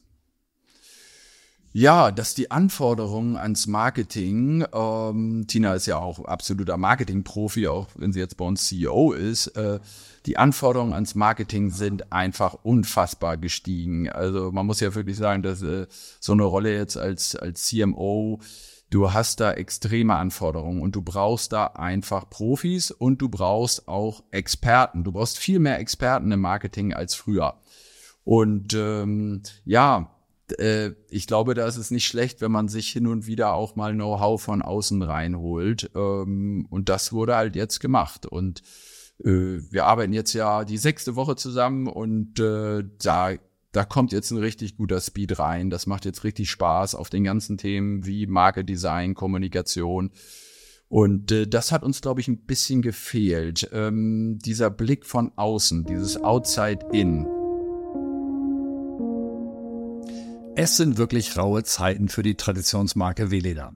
Ja, dass die Anforderungen ans Marketing, ähm, Tina ist ja auch absoluter Marketing-Profi, auch wenn sie jetzt bei uns CEO ist, äh, die Anforderungen ans Marketing sind einfach unfassbar gestiegen. Also man muss ja wirklich sagen, dass äh, so eine Rolle jetzt als, als CMO, du hast da extreme Anforderungen und du brauchst da einfach Profis und du brauchst auch Experten. Du brauchst viel mehr Experten im Marketing als früher. Und ähm, ja, äh, ich glaube, da ist es nicht schlecht, wenn man sich hin und wieder auch mal Know-how von außen reinholt. Ähm, und das wurde halt jetzt gemacht. Und äh, wir arbeiten jetzt ja die sechste Woche zusammen und äh, da da kommt jetzt ein richtig guter Speed rein. Das macht jetzt richtig Spaß auf den ganzen Themen wie Marke Design, Kommunikation. Und äh, das hat uns, glaube ich, ein bisschen gefehlt. Ähm, dieser Blick von außen, dieses Outside Es sind wirklich raue Zeiten für die Traditionsmarke Veleda.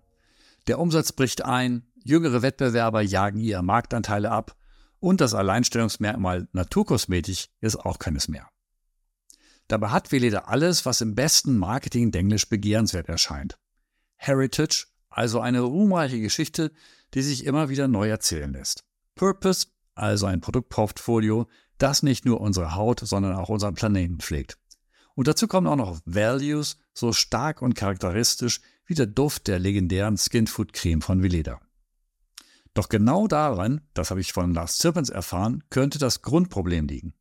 Der Umsatz bricht ein, jüngere Wettbewerber jagen ihre Marktanteile ab und das Alleinstellungsmerkmal Naturkosmetik ist auch keines mehr. Dabei hat Veleda alles, was im besten Marketing-Denglisch begehrenswert erscheint. Heritage, also eine ruhmreiche Geschichte, die sich immer wieder neu erzählen lässt. Purpose, also ein Produktportfolio, das nicht nur unsere Haut, sondern auch unseren Planeten pflegt. Und dazu kommen auch noch Values, so stark und charakteristisch wie der Duft der legendären Skinfood Creme von Veleda. Doch genau daran, das habe ich von Lars Zirpens erfahren, könnte das Grundproblem liegen.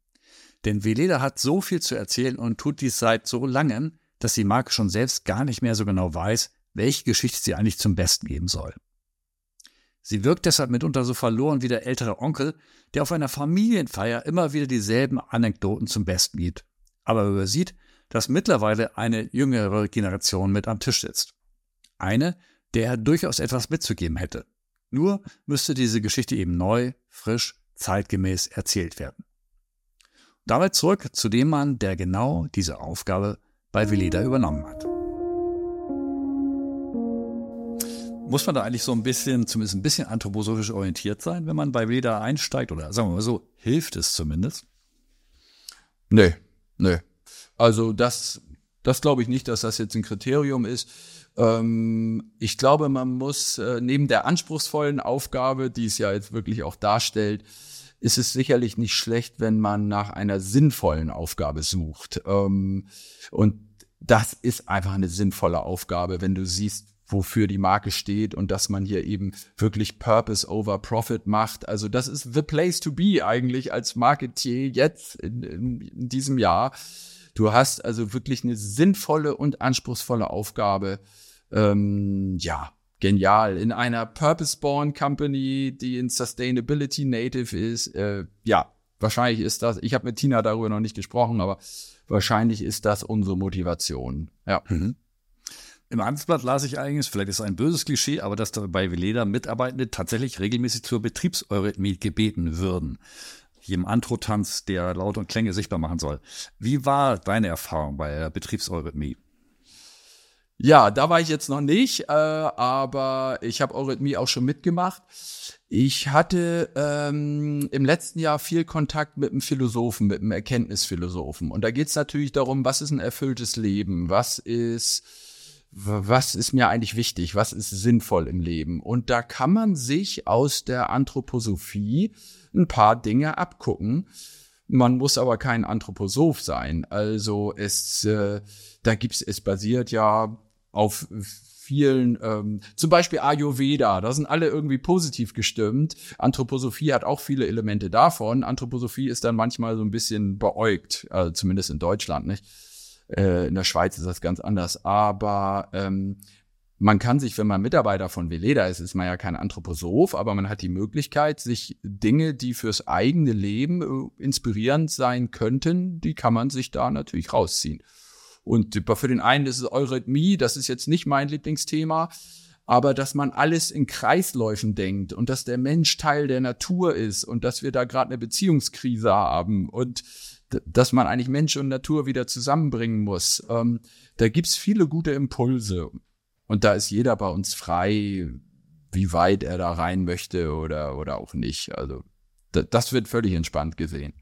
Denn Veleda hat so viel zu erzählen und tut dies seit so langem, dass die Marke schon selbst gar nicht mehr so genau weiß, welche Geschichte sie eigentlich zum Besten geben soll. Sie wirkt deshalb mitunter so verloren wie der ältere Onkel, der auf einer Familienfeier immer wieder dieselben Anekdoten zum Besten gibt, aber übersieht, dass mittlerweile eine jüngere Generation mit am Tisch sitzt. Eine, der durchaus etwas mitzugeben hätte. Nur müsste diese Geschichte eben neu, frisch, zeitgemäß erzählt werden. Damit zurück zu dem Mann, der genau diese Aufgabe bei Veleda übernommen hat. Muss man da eigentlich so ein bisschen, zumindest ein bisschen anthroposophisch orientiert sein, wenn man bei Veleda einsteigt? Oder sagen wir mal so, hilft es zumindest? Nö, nö. Also das, das glaube ich nicht, dass das jetzt ein Kriterium ist. Ähm, ich glaube, man muss äh, neben der anspruchsvollen Aufgabe, die es ja jetzt wirklich auch darstellt, ist es sicherlich nicht schlecht, wenn man nach einer sinnvollen Aufgabe sucht. Ähm, und das ist einfach eine sinnvolle Aufgabe, wenn du siehst, wofür die Marke steht und dass man hier eben wirklich Purpose over Profit macht. Also das ist the place to be eigentlich als Marketier jetzt in, in, in diesem Jahr. Du hast also wirklich eine sinnvolle und anspruchsvolle Aufgabe. Ähm, ja, genial. In einer Purpose-Born Company, die in Sustainability Native ist. Äh, ja, wahrscheinlich ist das, ich habe mit Tina darüber noch nicht gesprochen, aber wahrscheinlich ist das unsere Motivation. Ja. Mhm. Im Handelsblatt las ich eigentlich, vielleicht ist es ein böses Klischee, aber dass bei Veleda Mitarbeitende tatsächlich regelmäßig zur Betriebseurythmie gebeten würden. Jedem Antrotanz, der Laut und Klänge sichtbar machen soll. Wie war deine Erfahrung bei der Betriebseurythmie? Ja, da war ich jetzt noch nicht, äh, aber ich habe Eurythmie auch schon mitgemacht. Ich hatte ähm, im letzten Jahr viel Kontakt mit einem Philosophen, mit einem Erkenntnisphilosophen. Und da geht es natürlich darum, was ist ein erfülltes Leben? Was ist, was ist mir eigentlich wichtig? Was ist sinnvoll im Leben? Und da kann man sich aus der Anthroposophie ein paar Dinge abgucken. Man muss aber kein Anthroposoph sein. Also es, äh, da gibt's, es basiert ja auf vielen, ähm, zum Beispiel Ayurveda, da sind alle irgendwie positiv gestimmt. Anthroposophie hat auch viele Elemente davon. Anthroposophie ist dann manchmal so ein bisschen beäugt, also zumindest in Deutschland, nicht? Äh, in der Schweiz ist das ganz anders. Aber ähm, man kann sich, wenn man Mitarbeiter von Veleda ist, ist man ja kein Anthroposoph, aber man hat die Möglichkeit, sich Dinge, die fürs eigene Leben äh, inspirierend sein könnten, die kann man sich da natürlich rausziehen. Und für den einen ist es Eurythmie, das ist jetzt nicht mein Lieblingsthema, aber dass man alles in Kreisläufen denkt und dass der Mensch Teil der Natur ist und dass wir da gerade eine Beziehungskrise haben und dass man eigentlich Mensch und Natur wieder zusammenbringen muss. Ähm, da gibt's viele gute Impulse. Und da ist jeder bei uns frei, wie weit er da rein möchte oder, oder auch nicht. Also das wird völlig entspannt gesehen.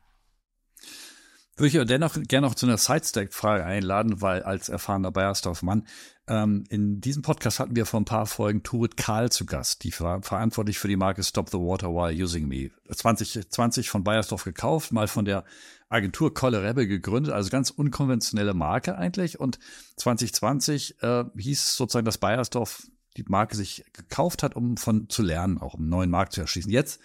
Würde ich aber dennoch gerne noch zu einer Sidestack-Frage einladen, weil als erfahrener Bayersdorf-Mann, ähm, in diesem Podcast hatten wir vor ein paar Folgen Turit Karl zu Gast, die war verantwortlich für die Marke Stop the Water While Using Me. 2020 von Bayersdorf gekauft, mal von der Agentur Kolle Rebbe gegründet, also ganz unkonventionelle Marke eigentlich. Und 2020 äh, hieß sozusagen, dass Bayersdorf die Marke sich gekauft hat, um von zu lernen, auch um einen neuen Markt zu erschließen. Jetzt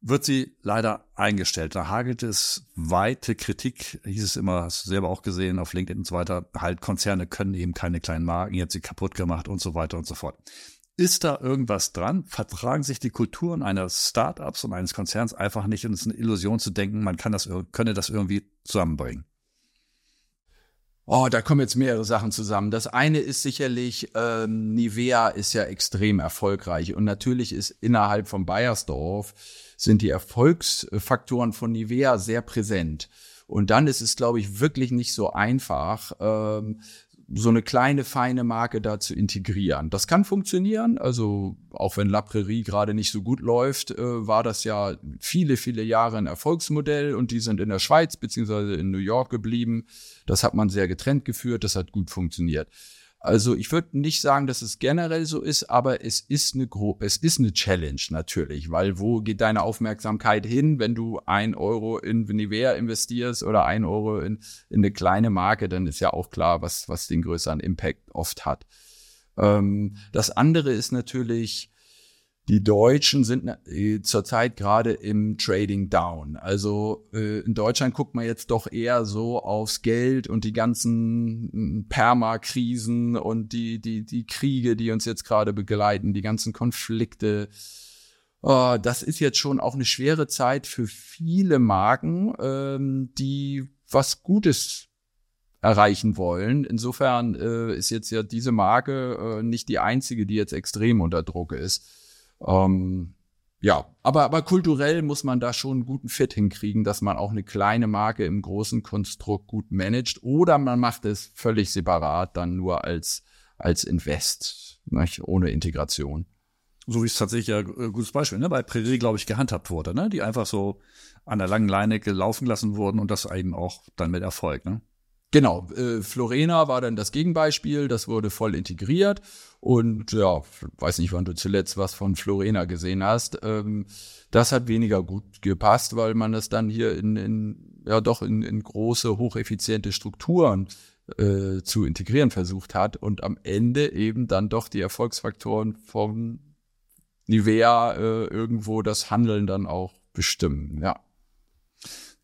wird sie leider eingestellt. Da hagelt es weite Kritik, hieß es immer, hast du selber auch gesehen auf LinkedIn und so weiter. Halt, Konzerne können eben keine kleinen Marken, jetzt sie kaputt gemacht und so weiter und so fort. Ist da irgendwas dran? Vertragen sich die Kulturen eines Startups und eines Konzerns einfach nicht und es ist eine Illusion zu denken, man kann das, könne das irgendwie zusammenbringen? Oh, da kommen jetzt mehrere Sachen zusammen. Das eine ist sicherlich, ähm, Nivea ist ja extrem erfolgreich und natürlich ist innerhalb von Bayersdorf sind die Erfolgsfaktoren von Nivea sehr präsent. Und dann ist es, glaube ich, wirklich nicht so einfach, ähm, so eine kleine, feine Marke da zu integrieren. Das kann funktionieren. Also auch wenn La Prairie gerade nicht so gut läuft, äh, war das ja viele, viele Jahre ein Erfolgsmodell und die sind in der Schweiz beziehungsweise in New York geblieben. Das hat man sehr getrennt geführt, das hat gut funktioniert. Also ich würde nicht sagen, dass es generell so ist, aber es ist eine Gro es ist eine Challenge natürlich, weil wo geht deine Aufmerksamkeit hin, wenn du ein Euro in Nivea investierst oder ein Euro in, in eine kleine Marke, dann ist ja auch klar, was, was den größeren Impact oft hat. Ähm, das andere ist natürlich, die Deutschen sind äh, zurzeit gerade im Trading down. Also äh, in Deutschland guckt man jetzt doch eher so aufs Geld und die ganzen hm, Permakrisen und die, die, die Kriege, die uns jetzt gerade begleiten, die ganzen Konflikte. Oh, das ist jetzt schon auch eine schwere Zeit für viele Marken, ähm, die was Gutes erreichen wollen. Insofern äh, ist jetzt ja diese Marke äh, nicht die einzige, die jetzt extrem unter Druck ist. Ähm, ja, aber, aber kulturell muss man da schon einen guten Fit hinkriegen, dass man auch eine kleine Marke im großen Konstrukt gut managt oder man macht es völlig separat, dann nur als, als Invest, nicht? ohne Integration. So wie es tatsächlich ja äh, gutes Beispiel, ne? bei Prärie, glaube ich, gehandhabt wurde, ne? die einfach so an der langen Leine gelaufen lassen wurden und das eben auch dann mit Erfolg. Ne? Genau, äh, Florena war dann das Gegenbeispiel, das wurde voll integriert und ja, weiß nicht, wann du zuletzt was von Florena gesehen hast. Ähm, das hat weniger gut gepasst, weil man das dann hier in, in ja doch in, in große, hocheffiziente Strukturen äh, zu integrieren versucht hat und am Ende eben dann doch die Erfolgsfaktoren von Nivea äh, irgendwo das Handeln dann auch bestimmen, ja.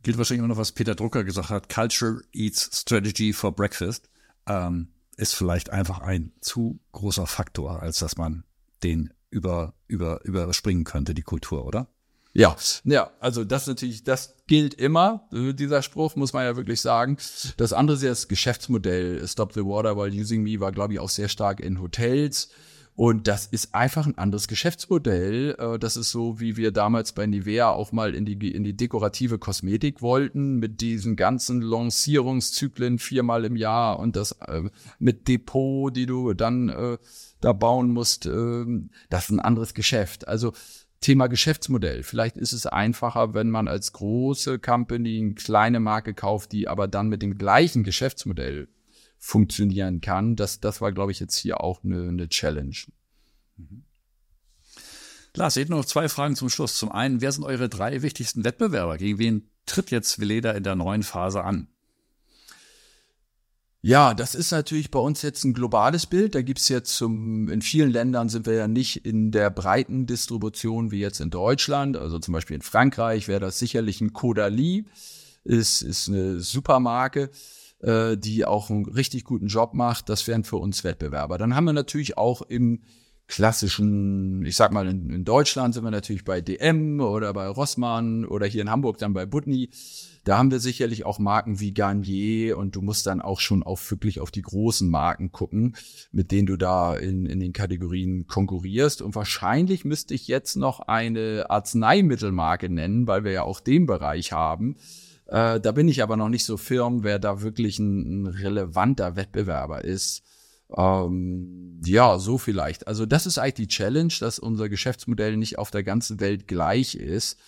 Gilt wahrscheinlich immer noch, was Peter Drucker gesagt hat, Culture eats strategy for breakfast, ähm, ist vielleicht einfach ein zu großer Faktor, als dass man den über, über, überspringen könnte, die Kultur, oder? Ja, ja, also das natürlich, das gilt immer, dieser Spruch, muss man ja wirklich sagen. Das andere ist ja das Geschäftsmodell. Stop the Water while using me war, glaube ich, auch sehr stark in Hotels. Und das ist einfach ein anderes Geschäftsmodell. Äh, das ist so, wie wir damals bei Nivea auch mal in die, in die dekorative Kosmetik wollten, mit diesen ganzen Lancierungszyklen viermal im Jahr und das äh, mit Depot, die du dann äh, da bauen musst. Äh, das ist ein anderes Geschäft. Also Thema Geschäftsmodell. Vielleicht ist es einfacher, wenn man als große Company eine kleine Marke kauft, die aber dann mit dem gleichen Geschäftsmodell funktionieren kann. Das, das war, glaube ich, jetzt hier auch eine, eine Challenge. Mhm. Lars, ich hätte noch zwei Fragen zum Schluss. Zum einen, wer sind eure drei wichtigsten Wettbewerber? Gegen wen tritt jetzt Veleda in der neuen Phase an? Ja, das ist natürlich bei uns jetzt ein globales Bild. Da gibt's jetzt zum, in vielen Ländern sind wir ja nicht in der breiten Distribution wie jetzt in Deutschland. Also zum Beispiel in Frankreich wäre das sicherlich ein Caudalie. Ist, ist eine Supermarke äh, die auch einen richtig guten Job macht. Das wären für uns Wettbewerber. Dann haben wir natürlich auch im klassischen, ich sag mal, in, in, Deutschland sind wir natürlich bei DM oder bei Rossmann oder hier in Hamburg dann bei Butni. Da haben wir sicherlich auch Marken wie Garnier und du musst dann auch schon auf wirklich auf die großen Marken gucken, mit denen du da in, in den Kategorien konkurrierst. Und wahrscheinlich müsste ich jetzt noch eine Arzneimittelmarke nennen, weil wir ja auch den Bereich haben. Äh, da bin ich aber noch nicht so firm, wer da wirklich ein, ein relevanter Wettbewerber ist. Ähm, ja, so vielleicht. Also das ist eigentlich die Challenge, dass unser Geschäftsmodell nicht auf der ganzen Welt gleich ist,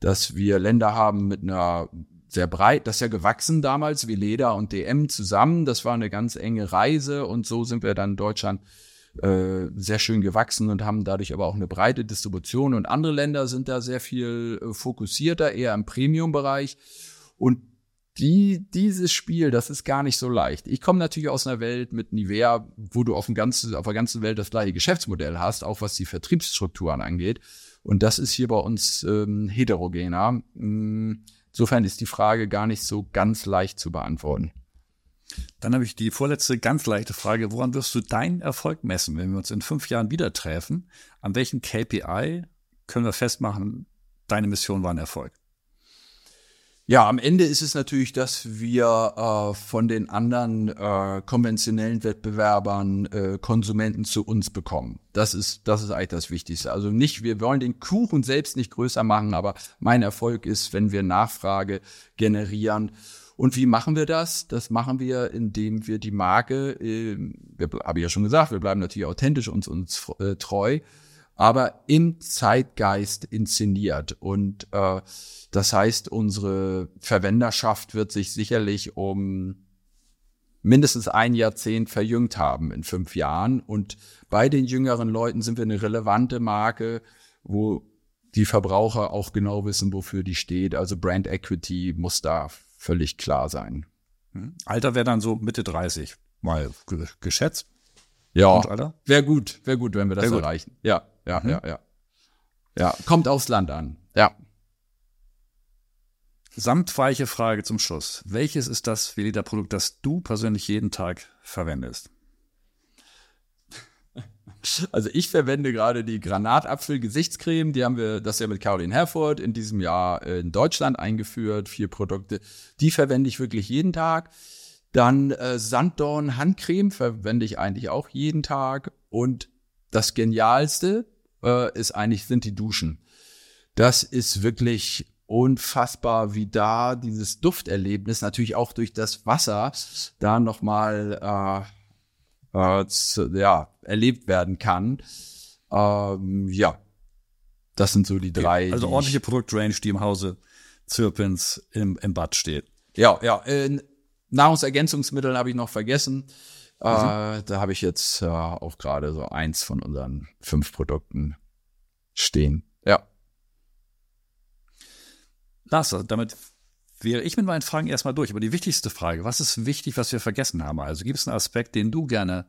dass wir Länder haben mit einer sehr breit, das ist ja gewachsen damals wie Leder und DM zusammen. Das war eine ganz enge Reise und so sind wir dann in Deutschland äh, sehr schön gewachsen und haben dadurch aber auch eine breite Distribution. Und andere Länder sind da sehr viel äh, fokussierter, eher im Premium-Bereich. Und die, dieses Spiel, das ist gar nicht so leicht. Ich komme natürlich aus einer Welt mit Nivea, wo du auf, dem ganzen, auf der ganzen Welt das gleiche Geschäftsmodell hast, auch was die Vertriebsstrukturen angeht. Und das ist hier bei uns ähm, heterogener. Mm, insofern ist die Frage gar nicht so ganz leicht zu beantworten. Dann habe ich die vorletzte ganz leichte Frage. Woran wirst du deinen Erfolg messen, wenn wir uns in fünf Jahren wieder treffen? An welchen KPI können wir festmachen, deine Mission war ein Erfolg? Ja, am Ende ist es natürlich, dass wir äh, von den anderen äh, konventionellen Wettbewerbern äh, Konsumenten zu uns bekommen. Das ist, das ist eigentlich das Wichtigste. Also nicht, wir wollen den Kuchen selbst nicht größer machen, aber mein Erfolg ist, wenn wir Nachfrage generieren. Und wie machen wir das? Das machen wir, indem wir die Marke, äh, wir, habe ich ja schon gesagt, wir bleiben natürlich authentisch uns, uns äh, treu aber im Zeitgeist inszeniert. Und äh, das heißt, unsere Verwenderschaft wird sich sicherlich um mindestens ein Jahrzehnt verjüngt haben in fünf Jahren. Und bei den jüngeren Leuten sind wir eine relevante Marke, wo die Verbraucher auch genau wissen, wofür die steht. Also Brand Equity muss da völlig klar sein. Hm. Alter wäre dann so Mitte 30, mal geschätzt. Ja, wäre gut, wäre gut, wenn wir das erreichen. Ja ja, mhm. ja, ja. Ja, kommt aufs Land an. Ja. Samtweiche Frage zum Schluss. Welches ist das Veleda-Produkt, das du persönlich jeden Tag verwendest? Also ich verwende gerade die Granatapfel-Gesichtscreme. Die haben wir, das ja mit Caroline Herford in diesem Jahr in Deutschland eingeführt. Vier Produkte. Die verwende ich wirklich jeden Tag. Dann äh, Sanddorn Handcreme verwende ich eigentlich auch jeden Tag. Und das Genialste, äh, ist eigentlich, sind die Duschen. Das ist wirklich unfassbar, wie da dieses Dufterlebnis natürlich auch durch das Wasser da nochmal äh, äh, ja, erlebt werden kann. Ähm, ja, das sind so die drei. Also ordentliche Produktrange, die im Hause Zirpins im, im Bad steht. Ja, ja. Äh, Nahrungsergänzungsmittel habe ich noch vergessen. Mhm. Äh, da habe ich jetzt äh, auch gerade so eins von unseren fünf Produkten stehen. Ja. Lars, damit wäre ich mit meinen Fragen erstmal durch. Aber die wichtigste Frage, was ist wichtig, was wir vergessen haben? Also gibt es einen Aspekt, den du gerne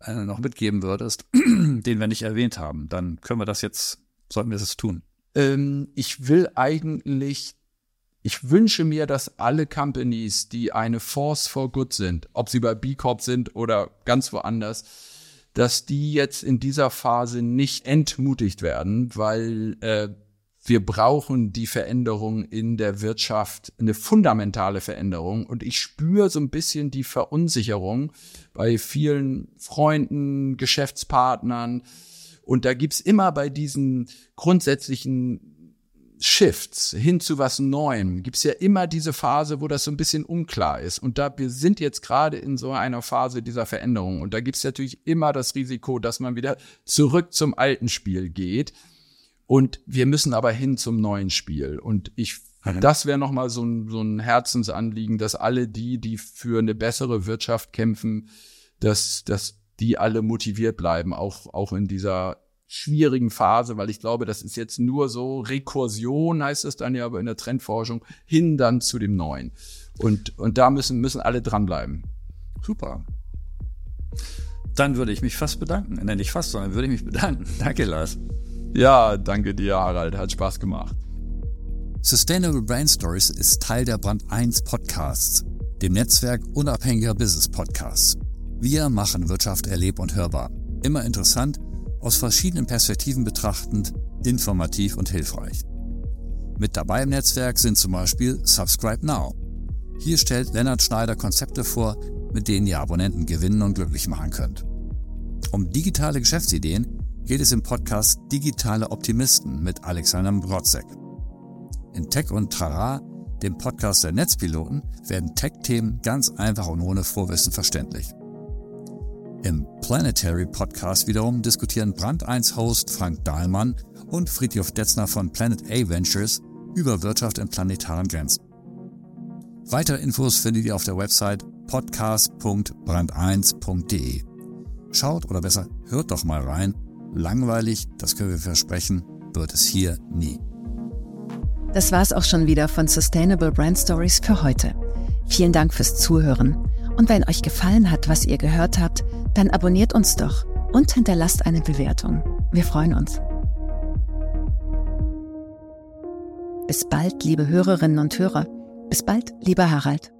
äh, noch mitgeben würdest, den wir nicht erwähnt haben? Dann können wir das jetzt, sollten wir das tun. Ähm, ich will eigentlich, ich wünsche mir, dass alle Companies, die eine Force for Good sind, ob sie bei B Corp sind oder ganz woanders, dass die jetzt in dieser Phase nicht entmutigt werden, weil äh, wir brauchen die Veränderung in der Wirtschaft, eine fundamentale Veränderung. Und ich spüre so ein bisschen die Verunsicherung bei vielen Freunden, Geschäftspartnern. Und da gibt's immer bei diesen grundsätzlichen Shifts hin zu was Neuem, gibt's ja immer diese Phase, wo das so ein bisschen unklar ist. Und da wir sind jetzt gerade in so einer Phase dieser Veränderung. Und da gibt's natürlich immer das Risiko, dass man wieder zurück zum alten Spiel geht. Und wir müssen aber hin zum neuen Spiel. Und ich, mhm. das wäre nochmal so ein, so ein Herzensanliegen, dass alle die, die für eine bessere Wirtschaft kämpfen, dass, dass die alle motiviert bleiben, auch, auch in dieser schwierigen Phase, weil ich glaube, das ist jetzt nur so Rekursion, heißt es dann ja aber in der Trendforschung, hin dann zu dem Neuen. Und, und da müssen, müssen alle dranbleiben. Super. Dann würde ich mich fast bedanken. Nein, nicht fast, sondern würde ich mich bedanken. Danke, Lars. Ja, danke dir, Harald. Hat Spaß gemacht. Sustainable Brain Stories ist Teil der Brand 1 Podcasts, dem Netzwerk unabhängiger Business Podcasts. Wir machen Wirtschaft erleb- und hörbar. Immer interessant, aus verschiedenen Perspektiven betrachtend, informativ und hilfreich. Mit dabei im Netzwerk sind zum Beispiel Subscribe Now. Hier stellt Lennart Schneider Konzepte vor, mit denen ihr Abonnenten gewinnen und glücklich machen könnt. Um digitale Geschäftsideen geht es im Podcast Digitale Optimisten mit Alexander Brodzek. In Tech und Trara, dem Podcast der Netzpiloten, werden Tech-Themen ganz einfach und ohne Vorwissen verständlich. Im Planetary Podcast wiederum diskutieren Brand 1 Host Frank Dahlmann und Friedhof Detzner von Planet A Ventures über Wirtschaft in planetaren Grenzen. Weitere Infos findet ihr auf der Website podcast.brand1.de. Schaut oder besser hört doch mal rein Langweilig, das können wir versprechen, wird es hier nie. Das war's auch schon wieder von Sustainable Brand Stories für heute. Vielen Dank fürs Zuhören. Und wenn euch gefallen hat, was ihr gehört habt, dann abonniert uns doch und hinterlasst eine Bewertung. Wir freuen uns. Bis bald, liebe Hörerinnen und Hörer. Bis bald, lieber Harald.